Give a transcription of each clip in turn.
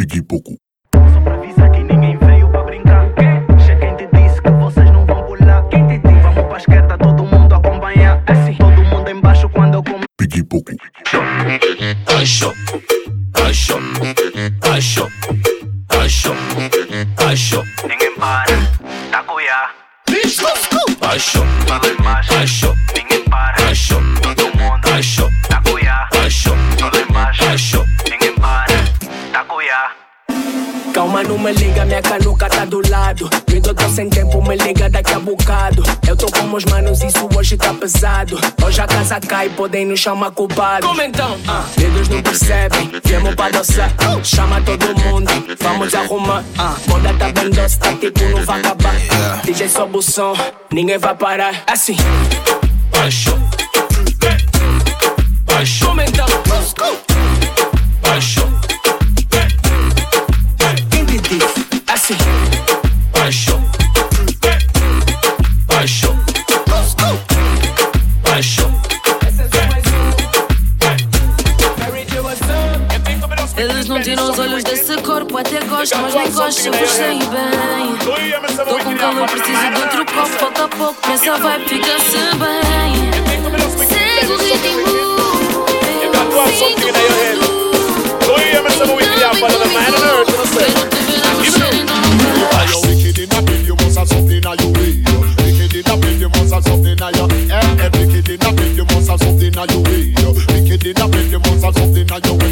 Biggie Poku. Só avisa que ninguém veio pra brincar. Che quem te disse que vocês não vão pular. Quem te disse? Vamos pra esquerda, todo mundo acompanha. Assim, todo mundo embaixo quando eu começo. Biggie Poku. Acho, acho, acho, acho, acho, Ninguém para, tá cuiá. acho, embaixo, acho, Cai, podem nos chamar culpados. Como então? Ah, dedos não percebem, viemos pra dançar. Chama todo mundo, vamos arrumar. Ah, moda tá bem doce, tá tipo não vai acabar. DJ sobe o som, ninguém vai parar. Assim, acho, como então? acho, corpo, até gosto, mas nem gosto, eu vos sei bem. Tô com calor, preciso de outro copo, falta pouco, essa vibe fica-se bem. Segue o ritmo. Sinto Are you wicked in a bed? You must have something in your way. Wicked in a bed, you must have something in your eh, eh. Wicked in a bed, you must have something in your way.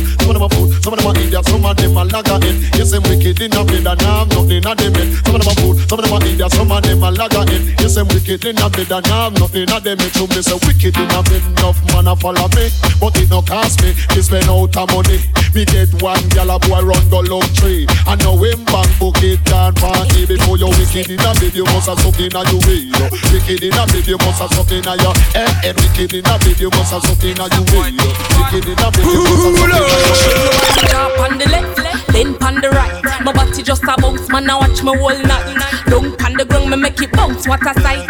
Of them are them idiots, some of them are lagger in. Yes, I'm wicked in a bed and I'm nothing in them head. Some of them are fool, some of them are idiots, some of them are lagger in. Yes, I'm wicked in a bed and I'm nothing in them head. So me say wicked in a bed, enough man a follow me, but it no cost me. Me spend out of money. Me get one gyal a boy run go long tree. I know him bank book it down party before you wicked in a bed. You must have something in your way. Wicked in a bed, you must have something in your eh. eh. Wicked in a bed, you must have something in your way. Wicked in a bed, you must have something in your way. Drop on the left, then on the right. My body just a bounce, man. Now watch me whole night. Down on the ground, me make it bounce. What a sight!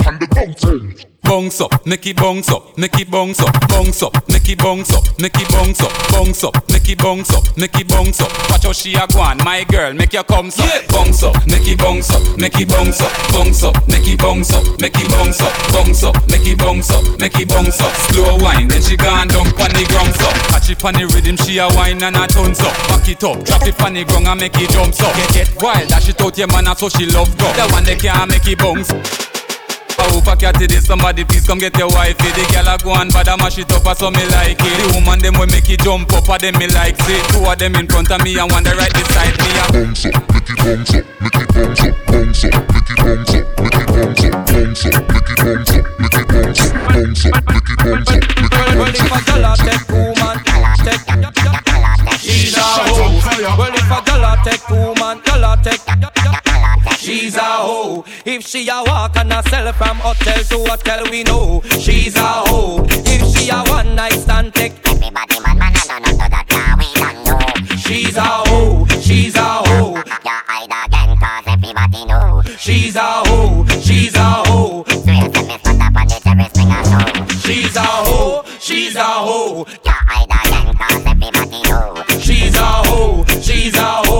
Bounce up, make it bounce up, make it bounce up, bounce up, make it bounce up, make it bounce up, bounce up, make it bounce up, make it bounce up. Watch how she a go on, my girl, make your come up, bounce up, make it bounce up, make it bounce up, bounce up, make it bounce up, make it bounce up, bounce up, make it bounce up, make it bounce up. Slow wine, then she gone down pon the ground up. Catch it pon the rhythm, she a wine and a tons up. Back it up, drop it pon the ground and make it jump up. Get get wild, dash it out your man, so she love go. The one they can't make it bounce. Oh, fuck your titty, somebody please come get your wifey The girl a go and bad a mash it up, so me like it The woman them we make it jump up, a them me like it Two of them in front of me and one the right beside me a Bounce up, make it bounce up, make it bounce up, bounce up Make it bounce up, make it bounce up, bounce up Make it bounce up, make it bounce up, bounce up Make it bounce up, up, up Well, if a gal take two man, she's a hoe Well, if a gal take two man, gal take she a walk and a sell from hotel to hotel, we know she's a hoe. If she a one night stand, take Everybody man, man, I don't know that now we don't know. she's a hoe. She's a hoe. You hide again cause everybody know. She's a hoe. She's a hoe. Swear to me, spot up on the terrace, bring a show. She's a hoe. She's a hoe. You hide again cause everybody know. She's a hoe. She's a hoe.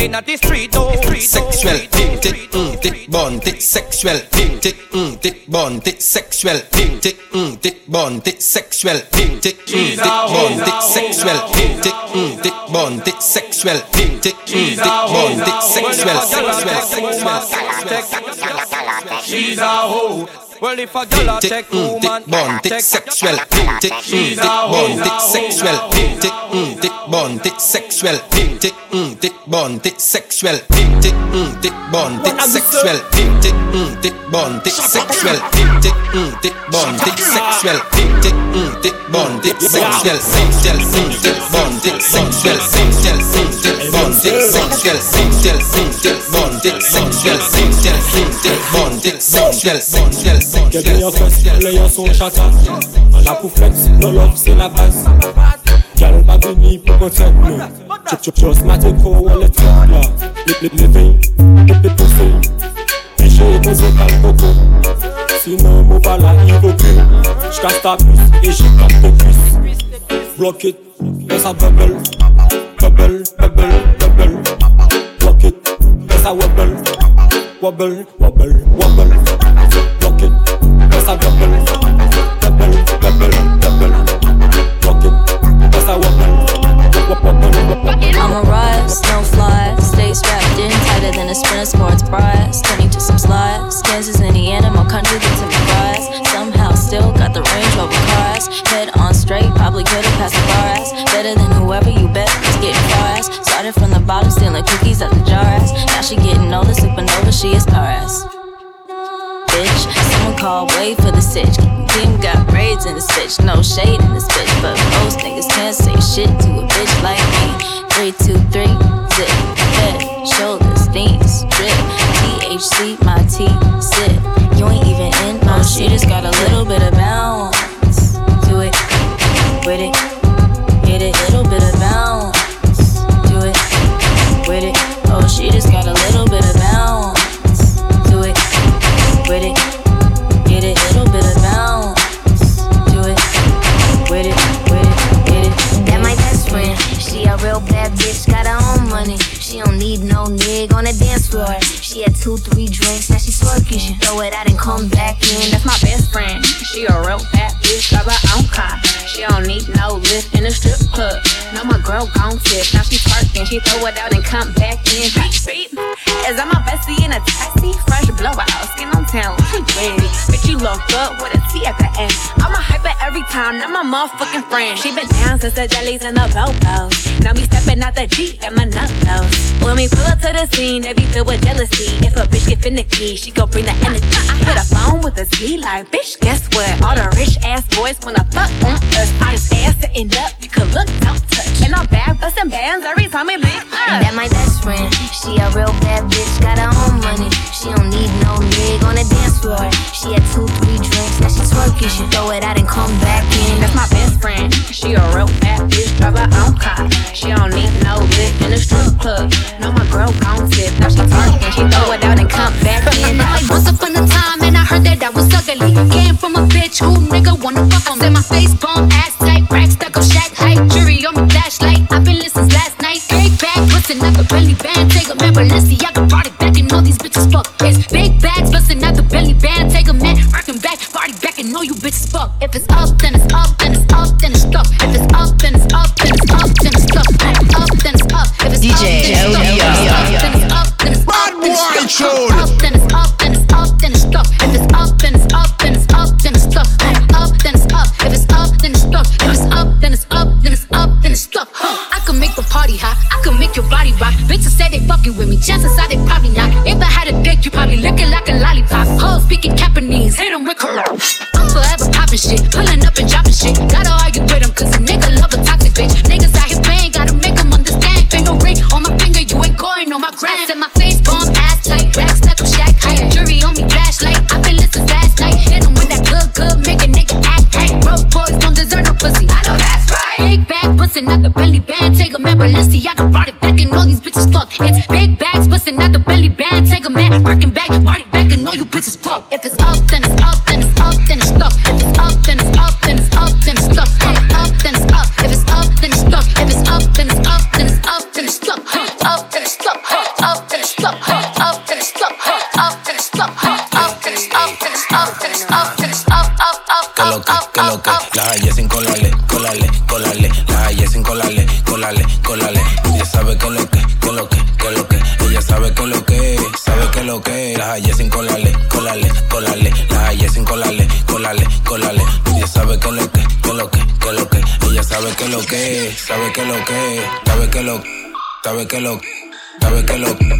Of the youth them inna the street, oh. Sexual, tick tick, mm, tick bon, tick sexual, tick tick, mm, tick bon, tick sexual, tick tick, mm, tick bon, tick sexual, tick tick, mm, tick bon, tick sexual, tick tick, mm, tick bon, tick sexual, tick tick, mm, tick bon, tick sexual, sexual, sexual. She's a hoe. Well, if a girl a mm, woman, tick bon, tick sexual, tick tick, mm, tick sexual, tick tick, mm, tick sexual, tick tick, mm, tick sexual, tick tick, mm, tick sexual, tick tick, mm, tick sexual, tick tick, mm, tick sexual, tick tick, mm, tick sexual, sexual, mm, tick bon, tick sexual, sexual, mm, tick bon, tick sexual, sexual, mm, tick bon, tick sexual, sexual, mm, tick bon, tick sexual, sexual. Des meilleurs sens, l'œil en son chata. En la non l'offre c'est la base. Pas pour nous. Ma tête pour le truc là. Les les les les les. Et posé par coco. Sinon, mon bala, il vaut plus. J'casse ta puce et j'ai pas de. Block it, laisse ça bubble. Bubble, bubble, bubble. Block it, laisse ça wobble. Wobble, wobble, wobble. I'm a rise, no fly. Stay strapped in tighter than a sprinter sports prize. Turning to some slides. Kansas, Indiana, my country gets me rise. Somehow still got the Range Rover cars. Head on straight, probably could've passed the bar ass. Better than whoever you bet was getting far ass. Started from the bottom, stealing cookies at the jar ass. Now she getting older, sleeping over, she a star ass. Bitch, someone call, wait for the sitch. Team got braids in the bitch, no shade in this bitch. But most niggas can't say shit to a bitch like me. Three, two, three, zip. Head, shoulders, knees, drip. THC, my T, sip. You ain't even in my she just got a little bit of the dance floor. She had two, three drinks, now she swerking. She throw it out and come back in. That's my best friend. She a real bad bitch, got her own car. She don't need no lift in a strip club. No, my girl gon' fit, Now she twerking, she throw it out and come back in. Beep, beep. Is that my bestie in a taxi? Fresh blowout, skin on town, she ready. Bitch, you look good with a T at the end. I'm a hyper every time, not my motherfucking friend. She been down since the jellies and the bobos. Now we stepping out the Jeep and my nut nose. When we pull up to the scene, they be filled with jealousy. If a bitch get finicky, she gon' bring the energy. I hit a phone with a T like, bitch, guess what? All the rich ass boys wanna fuck on us. I just ass sitting up, you can look, don't touch. And I'm back busting bands every time we link up. That my best friend. She a real bad bitch, got her own money. She don't need no nigga on the dance floor. She had two, three drinks, now she twerking. She throw it out and come back in. That's my best friend. She a real bad bitch, drive her own car. She don't need no lift in a strip club. No, my girl gon' tip. Now she twerking, she throw it out and come back in. Once upon a time, heard that I was ugly. Came from a bitch who nigga wanna fuck on. Said my face bomb, ass tight, rack stuck up, shack height, jury on my flashlight. I've been listening last night. Big bag, bustin' out the belly band. Take a man, Balenciaga, party back, and all these bitches fuck. Yes, big bags, bustin' out the belly band. Take a man, rockin' back, party back, and all you bitches fuck. If it's it's up, I got ride it back and all these bitches fuck. It's Sabe que lo, sabe que lo.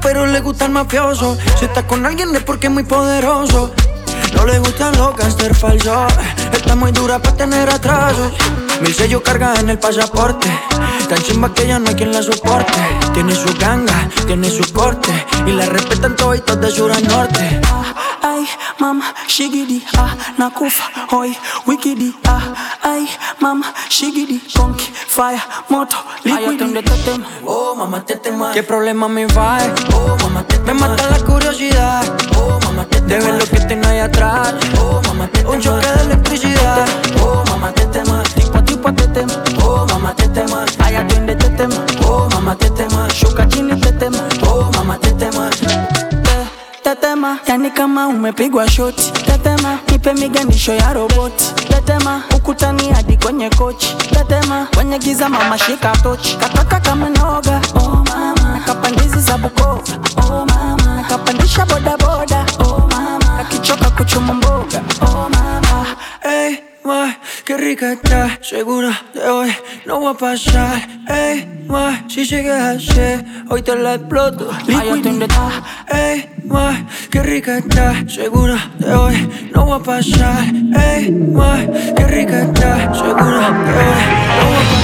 pero le gusta el mafioso. Si está con alguien es porque es muy poderoso. No le gustan los gangster falsos. Está muy dura para tener atrasos. Mi sello carga en el pasaporte. Tan chimba que ya no hay quien la soporte. Tiene su ganga, tiene su corte. Y la respetan todos de sur a norte. Ay, mam, shigidi, ah, nakufa, hoy, wikidi, ah mama, shigidi, conky, fire, moto, liquid. donde. Este oh, mamá, te temo. ¿Qué problema me va? Oh, mamá, te. Me mata la curiosidad. Oh, mamá, te temo. De ver lo que tiene ahí atrás. Oh, mamá, te. Un choque de electricidad. Oh, mamá, te temo. Tipo tipo te temo. Oh, mamá, te temo. Allá donde este oh, te temo. Oh, mamá, te temo. Shuka chini te. Oh, mamá, te temo. Te temo. Yani kama umepigwa shoti. Te temo. Nipe miganisho ya roboti. Tetema, ukutani hadi kwenye kochi. Tetema, kwenye giza mama shika tochi. Kataka kama noga, oh mama. Nakapandizi za Bukoba, oh mama. Nakapandisha bodaboda, oh mama. Kakichoka kuchuma mboga, oh mama. Qué rica está, segura de hoy no va a pasar. Ey, ma, si sigues así, hoy te la exploto. Liquidita, ey, ma, qué rica está, segura de hoy no va a pasar. Ey, ma, qué rica está, segura de hoy a. No va a pasar.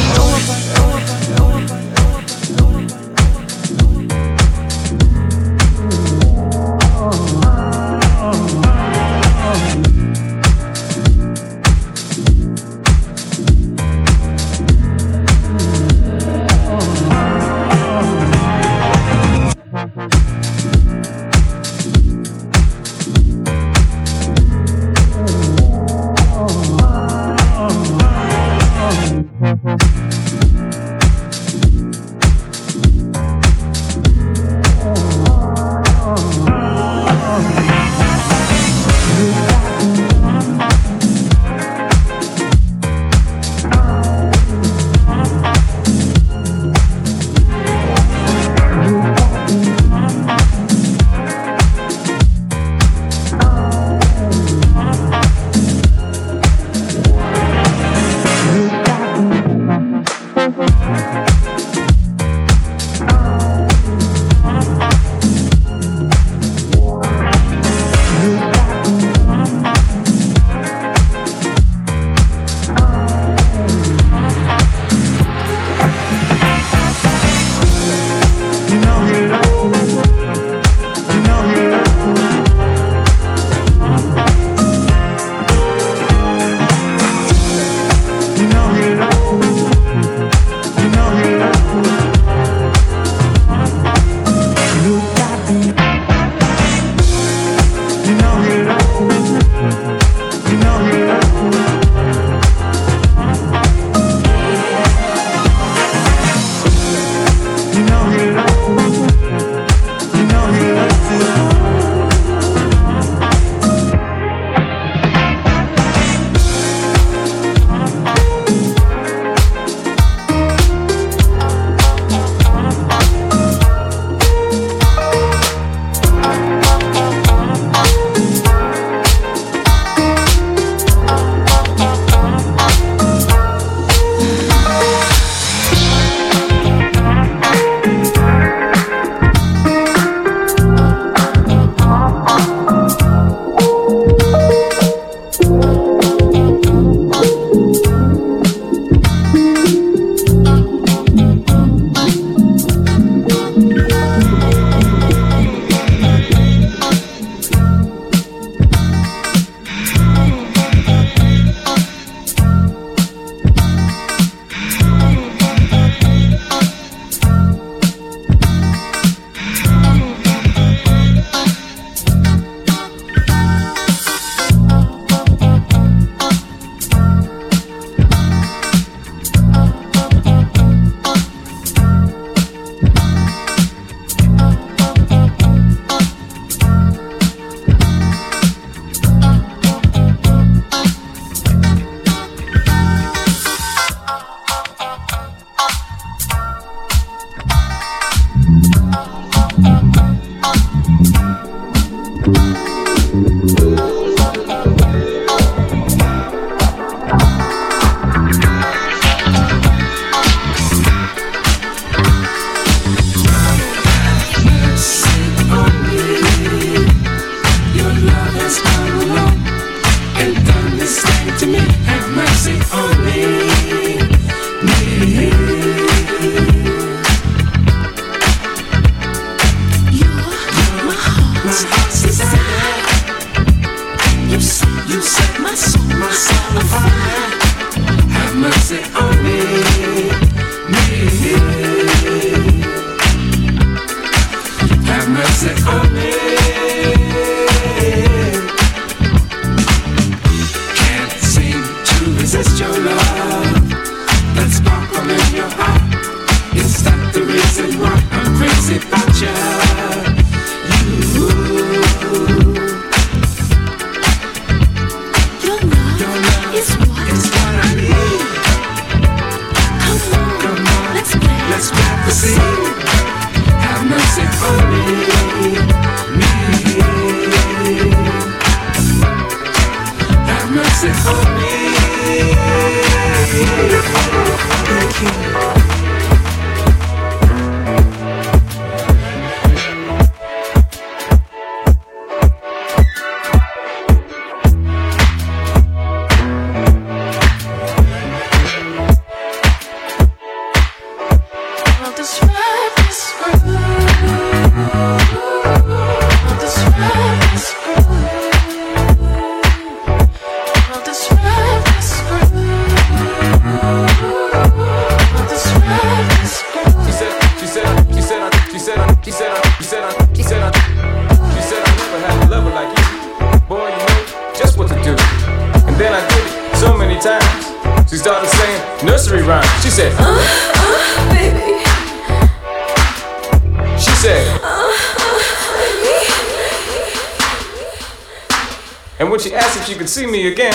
She could see me again,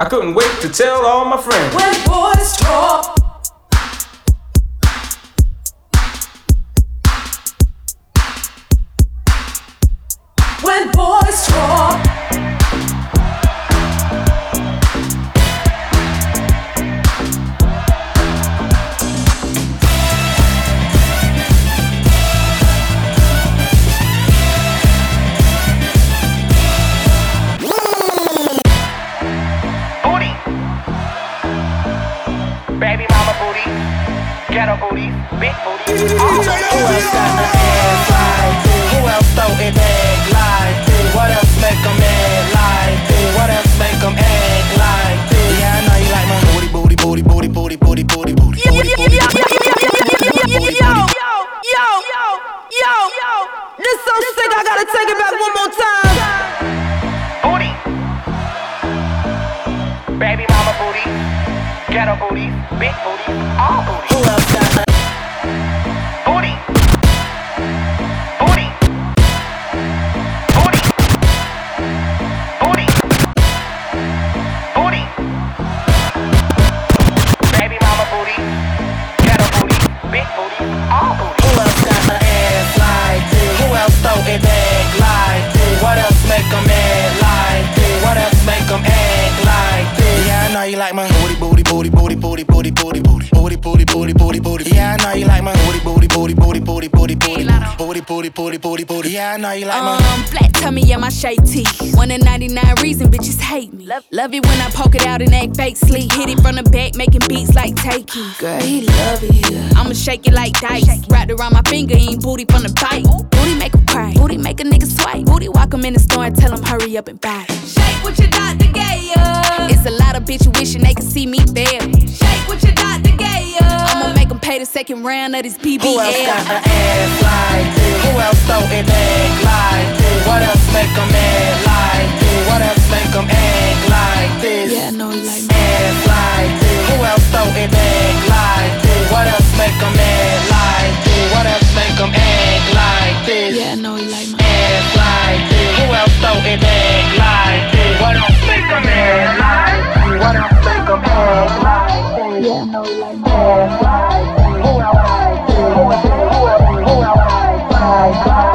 I couldn't wait to tell all my friends. When boys talk. Booty, booty, booty, booty, booty. Yeah, I know you like my. Um, flat tummy, yeah, my shade tee. One in 99 reason bitches hate me. Love, love it when I poke it out and act fake sleep. Hit it from the back, making beats like taking. Girl, he love it here. I'ma shake it like dice. Wrapped around my finger, ain't booty from the bite. Booty make him cry. Booty make a nigga swipe. Booty walk him in the store and tell him hurry up and buy. it. Shake what your doctor gave ya. It's a lot of bitches wishing they could see me there. Shake what your doctor gave ya. I'ma make him pay the second round of this BBL. Who else got the ass like this? Who else throw it back like this? What else make 'em act like this? What else make 'em act like this? Yeah, you like me. Ass like this. Who else throw it back like this? What else make 'em act like this? What else make 'em act like this? Yeah, you like my ass like this. Who else throw it back like this? What else make 'em act like this? What else make 'em act like this? Yeah, you like my ass like this. Bye.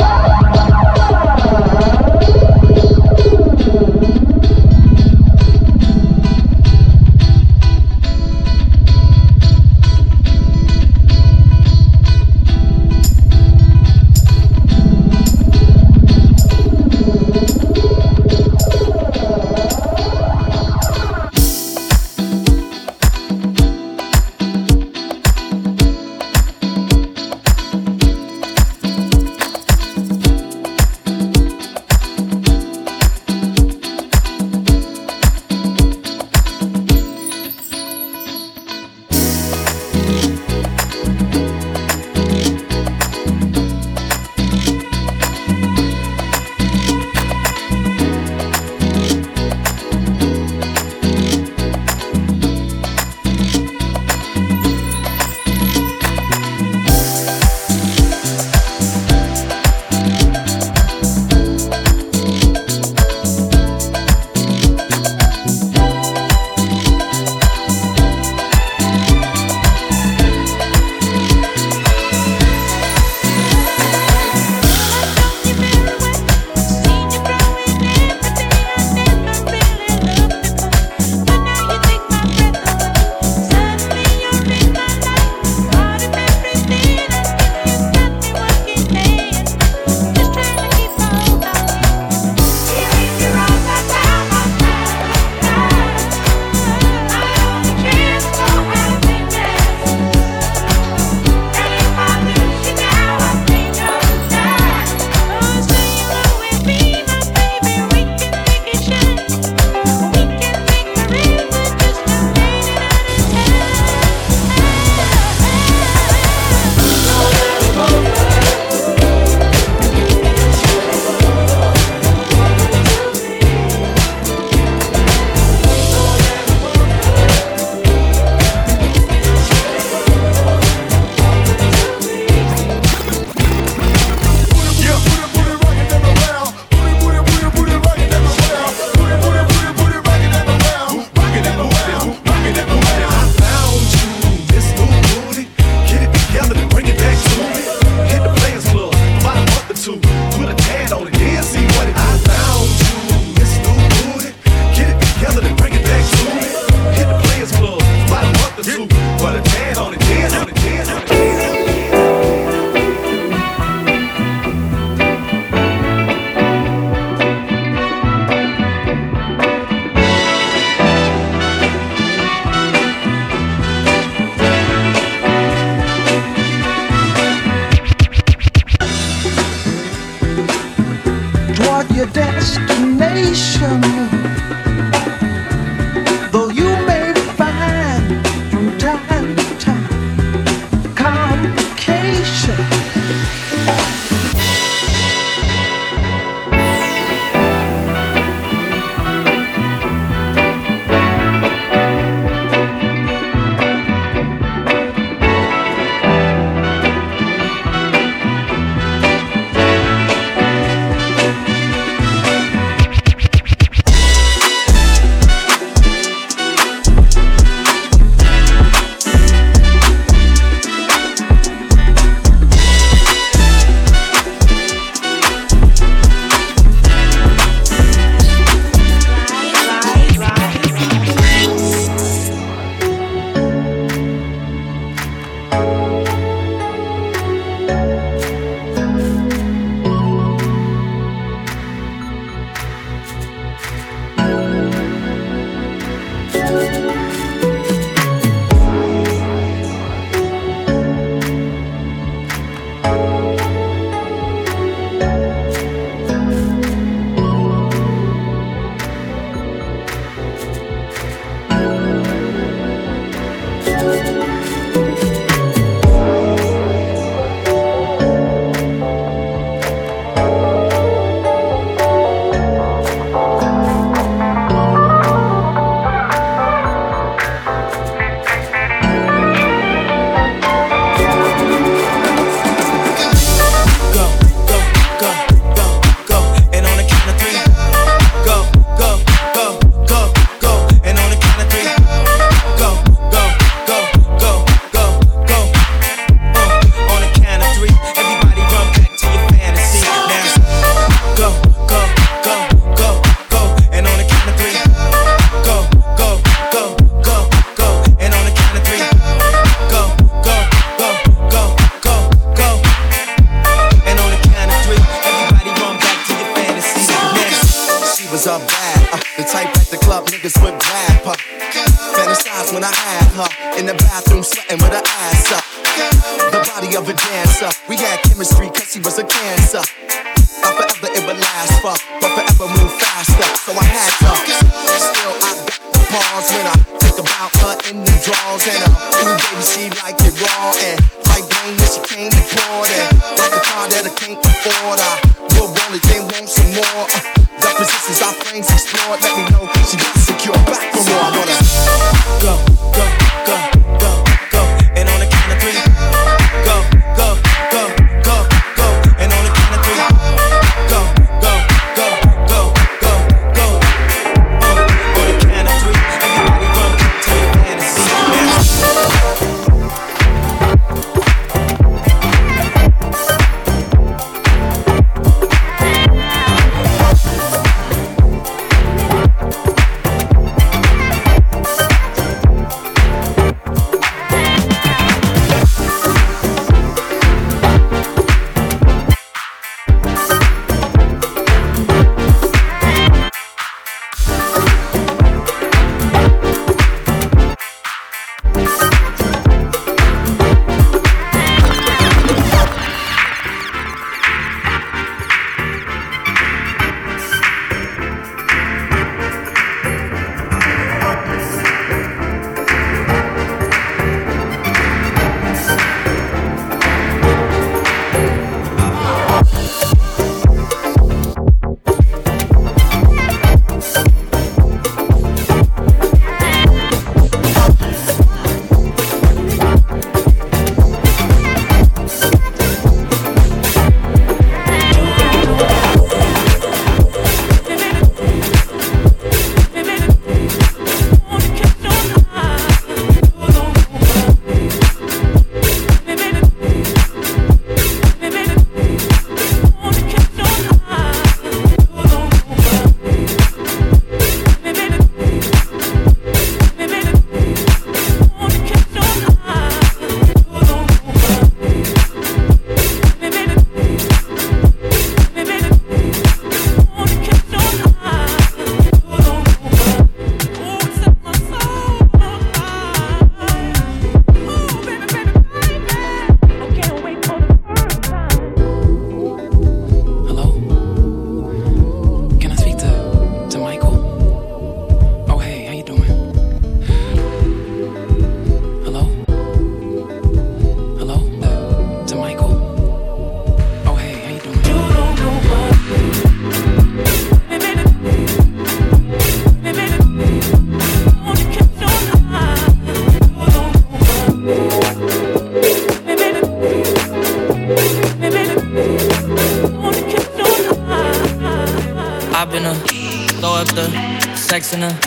Sex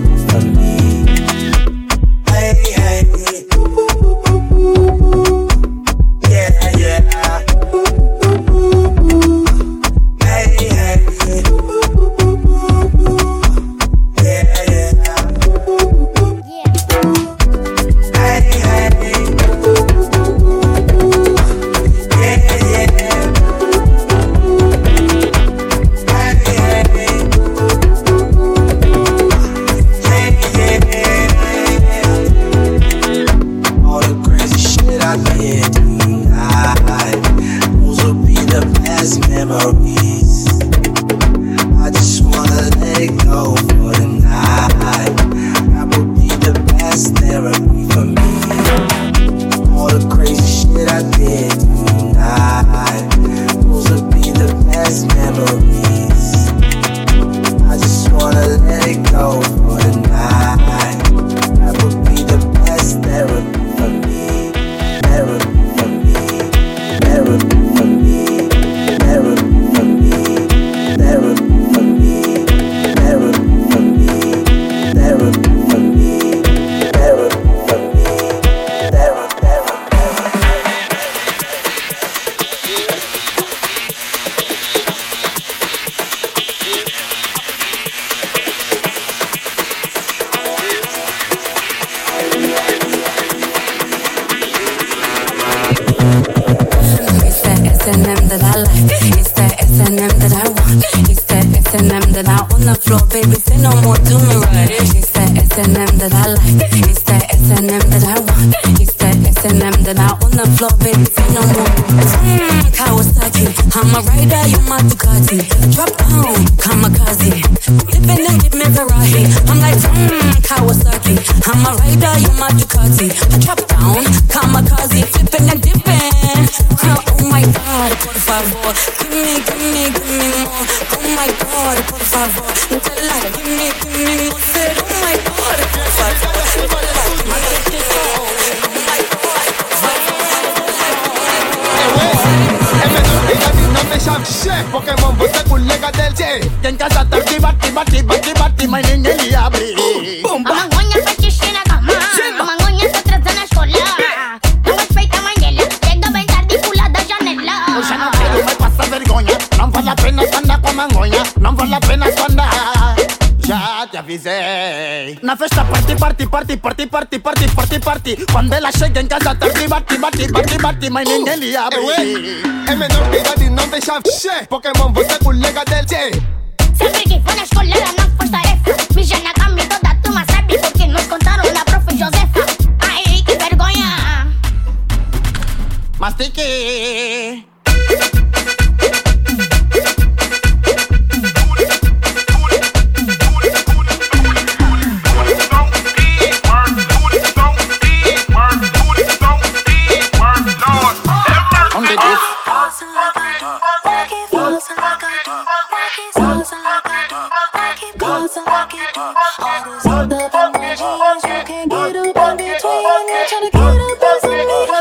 It's that S&M that I want. It's that S&M that I on the floor, baby. Say no more, do me right. It's that S&M that I like. It's that S&M that I want. It's that S&M that I on the floor, baby. Say no more. Mmm, Kawasaki. I'm a rider, you my Ducati. Drop down, kamikaze. Living in it, me Ferrari. I'm like, mmm, Kawasaki. I'm a rider, you my Ducati. Drop down, kamikaze. Flipping and dipping. favor. Give me, give me, give me more. Oh my God, por favor. Dela, give me, give me more. Oh my God, por favor. Dela, give me, more. Oh my God, por favor. Pokémon, você é colega dele Tem Tenta tá aqui, bate, bate, bate, bate Mas ninguém lhe abre party, party, party, party, party, party, party. Cuando la shake en casa, party, party, party, party, party, my niña Elia, baby. M no pega di non deixa, che, Pokémon você colega del, che. Sempre que for na trying to get up, doesn't me.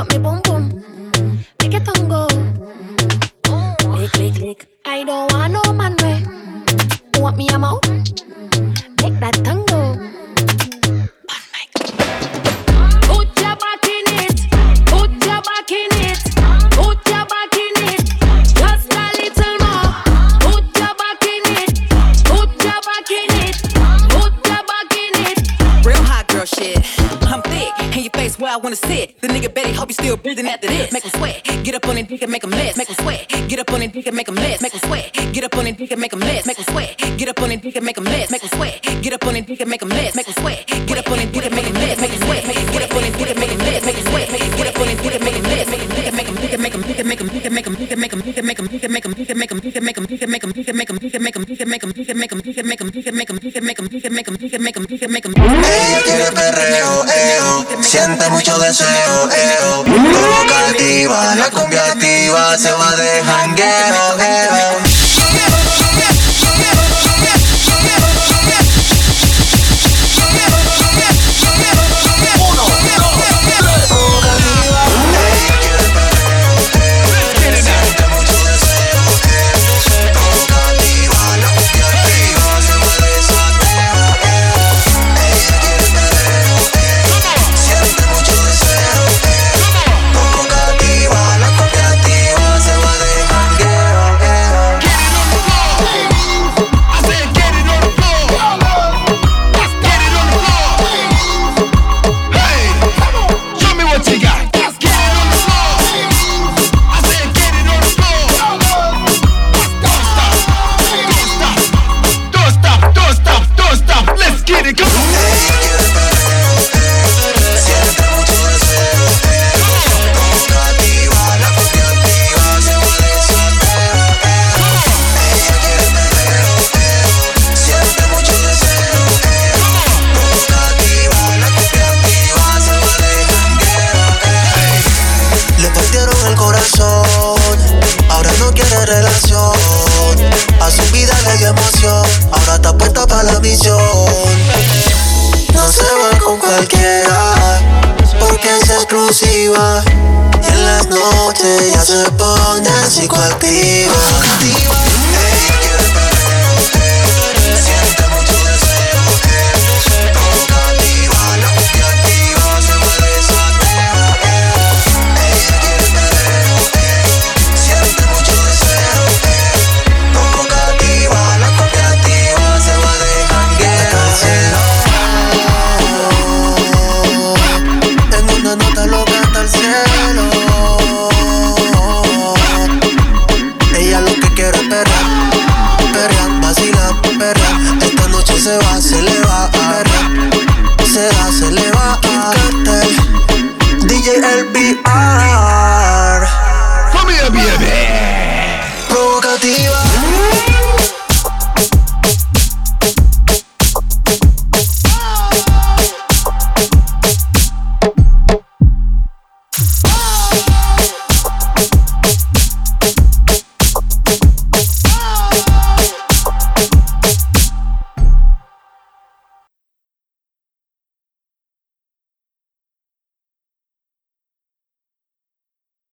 but me bum salseo, eh. Provocativa, la cumbia activa, se va de jangueo, eh.